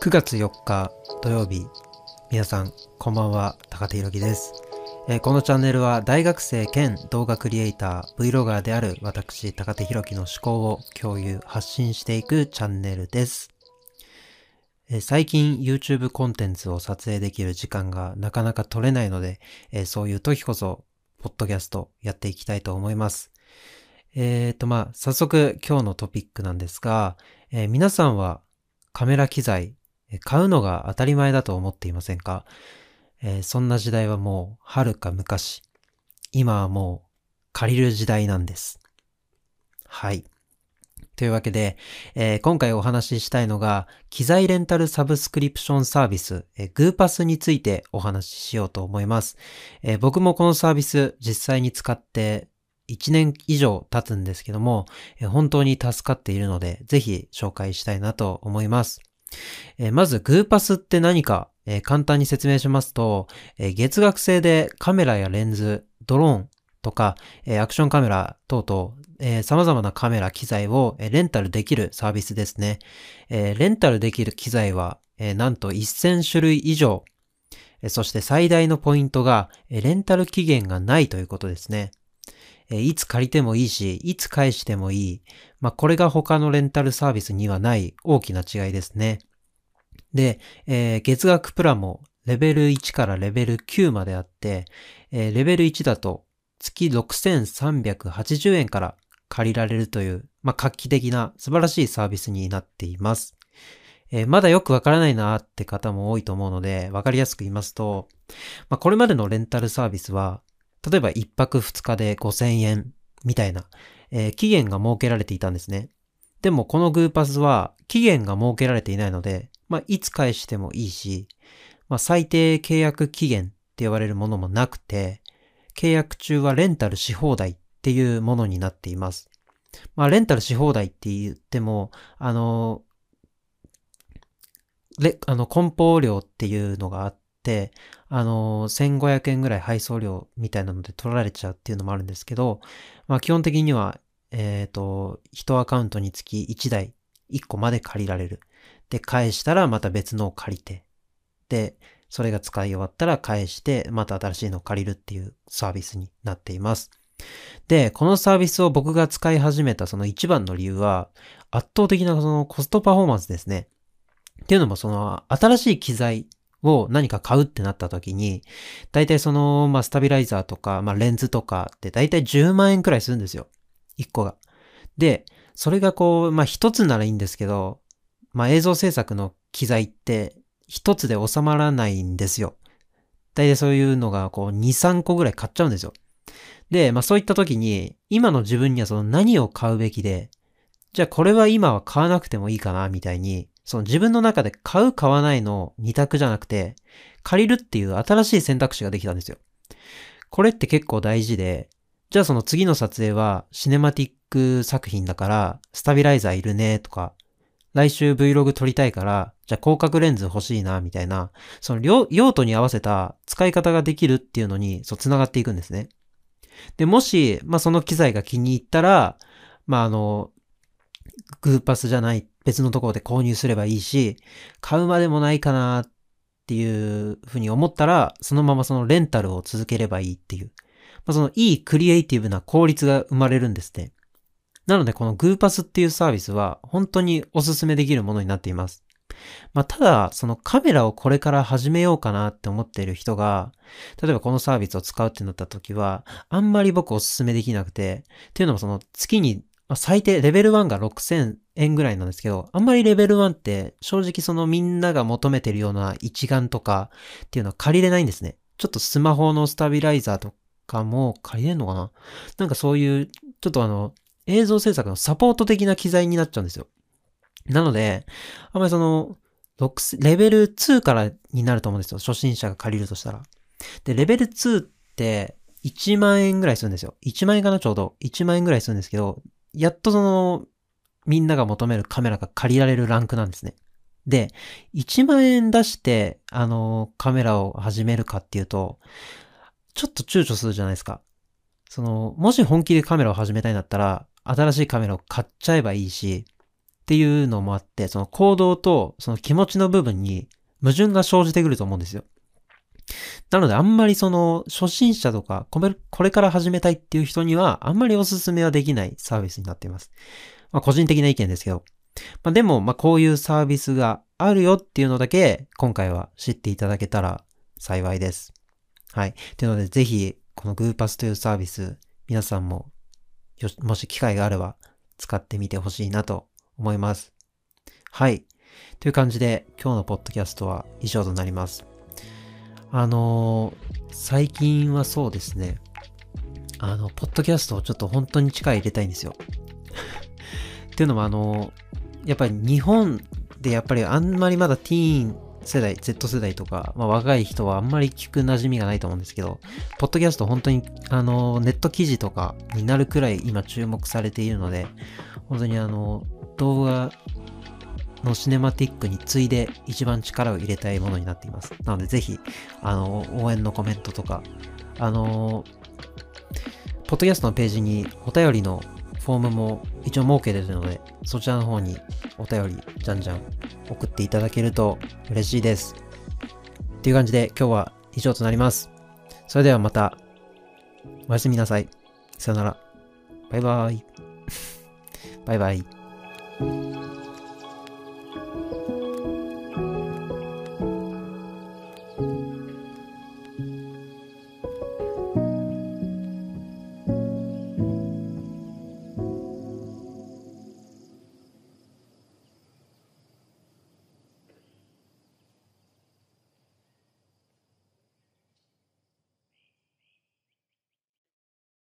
9月4日土曜日。皆さんこんばんは。高手ひろきです、えーこのチャンネルは大学生兼動画クリエイター Vlogger である私高手ひろきの思考を共有発信していくチャンネルです、最近 YouTube コンテンツを撮影できる時間がなかなか取れないので、そういう時こそポッドキャストやっていきたいと思います。えーとまあ早速今日のトピックなんですが、えー皆さんはカメラ機材買うのが当たり前だと思っていませんか、えーそんな時代はもう遥か昔。今はもう借りる時代なんです。はい。というわけで、えー今回お話ししたいのが、機材レンタルサブスクリプションサービス、えー、グーパスについてお話ししようと思います。えー僕もこのサービス実際に使って1年以上経つんですけども、本当に助かっているので、ぜひ紹介したいなと思います。まず、グーパスって何か、簡単に説明しますと、月額制でカメラやレンズ、ドローンとか、アクションカメラ等々、えー様々なカメラ機材をレンタルできるサービスですね。えレンタルできる機材は、えなんと1000種類以上。えそして最大のポイントが、えレンタル期限がないということですね。えいつ借りてもいいし、いつ返してもいい。まあ、これが他のレンタルサービスにはない大きな違いですね。で、えー月額プランもレベル1からレベル9まであって、えーレベル1だと月6380円から借りられるという、まあ、画期的な素晴らしいサービスになっています。えーまだよくわからないなーって方も多いと思うので、わかりやすく言いますと、まあ、これまでのレンタルサービスは、例えば1泊2日で5000円みたいな、えー期限が設けられていたんですね。でもこのグーパスは期限が設けられていないので、まあ、いつ返してもいいし、まあ、最低契約期限って言われるものもなくて、契約中はレンタルし放題っていうものになっています。まあ、レンタルし放題って言っても、あの、レ、あの、梱包料っていうのがあって、あの、1500円ぐらい配送料みたいなので取られちゃうっていうのもあるんですけど、まあ、基本的には、えっ、と、1アカウントにつき1台、1個まで借りられる。で、返したらまた別のを借りて、で、それが使い終わったら返して、また新しいのを借りるっていうサービスになっています。で、このサービスを僕が使い始めたその一番の理由は、圧倒的なそのコストパフォーマンスですね。っていうのもその新しい機材を何か買うってなった時に、大体その、まあ、スタビライザーとか、まあ、レンズとかって大体10万円くらいするんですよ。1個が。で、それがこう、まあ、一つならいいんですけど、まあ、映像制作の機材って一つで収まらないんですよ。大体そういうのがこう2、3個ぐらい買っちゃうんですよ。で、まあそういった時に、今の自分にはその何を買うべきで、じゃあこれは今は買わなくてもいいかな、みたいに、その自分の中で買う買わないの二択じゃなくて、借りるっていう新しい選択肢ができたんですよ。これって結構大事で、じゃあその次の撮影はシネマティック作品だから、スタビライザーいるねとか、来週 Vlog 撮りたいから、じゃあ広角レンズ欲しいな、みたいな、その用途に合わせた使い方ができるっていうのに、そう、繋がっていくんですね。で、もし、まあ、その機材が気に入ったら、まあ、あの、グーパスじゃない別のところで購入すればいいし、買うまでもないかなっていうふうに思ったら、そのままそのレンタルを続ければいいっていう。まあ、そのいいクリエイティブな効率が生まれるんですね。なのでこのグーパスっていうサービスは本当におすすめできるものになっています。まあ、ただ、そのカメラをこれから始めようかなって思っている人が、例えばこのサービスを使うってなった時は、あんまり僕おすすめできなくて、っていうのもその月に、まあ最低レベル1が6000円ぐらいなんですけど、あんまりレベル1って正直そのみんなが求めてるような一眼とかっていうのは借りれないんですね。ちょっとスマホのスタビライザーとかも借りれんのかな？なんかそういう、ちょっとあの、映像制作のサポート的な機材になっちゃうんですよ。なので、あんまりその、レベル2からになると思うんですよ。初心者が借りるとしたら。で、レベル2って1万円ぐらいするんですよ。1万円かな？ちょうど。1万円ぐらいするんですけど、やっとその、みんなが求めるカメラが借りられるランクなんですね。で、1万円出して、あの、カメラを始めるかっていうと、ちょっと躊躇するじゃないですか。その、もし本気でカメラを始めたいんだったら、新しいカメラを買っちゃえばいいし、っていうのもあって、その行動とその気持ちの部分に矛盾が生じてくると思うんですよ。なのであんまりその初心者とかこれから始めたいっていう人にはあんまりおすすめはできないサービスになっています。まあ個人的な意見ですけど。まあでもまあこういうサービスがあるよっていうのだけ今回は知っていただけたら幸いです。はい。というのでぜひこのグーパスというサービス皆さんももし機会があれば使ってみてほしいなと思います。はい。という感じで今日のポッドキャストは以上となります。あのー、最近はそうですね。あの、ポッドキャストをちょっと本当に力入れたいんですよ。っていうのもあのー、やっぱり日本でやっぱりあんまりまだティーン世代、Z 世代とか、まあ、若い人はあんまり聞く馴染みがないと思うんですけど、ポッドキャスト本当に、あの、ネット記事とかになるくらい今注目されているので、本当にあの、動画のシネマティックに次いで一番力を入れたいものになっています。なのでぜひ、あの、応援のコメントとか、あの、ポッドキャストのページにお便りのフォームも一応設けてるので、そちらの方にお便りじゃんじゃん送っていただけると嬉しいです。っていう感じで今日は以上となります。それではまた、おやすみなさい。さよなら。バイバイ。バイバイ。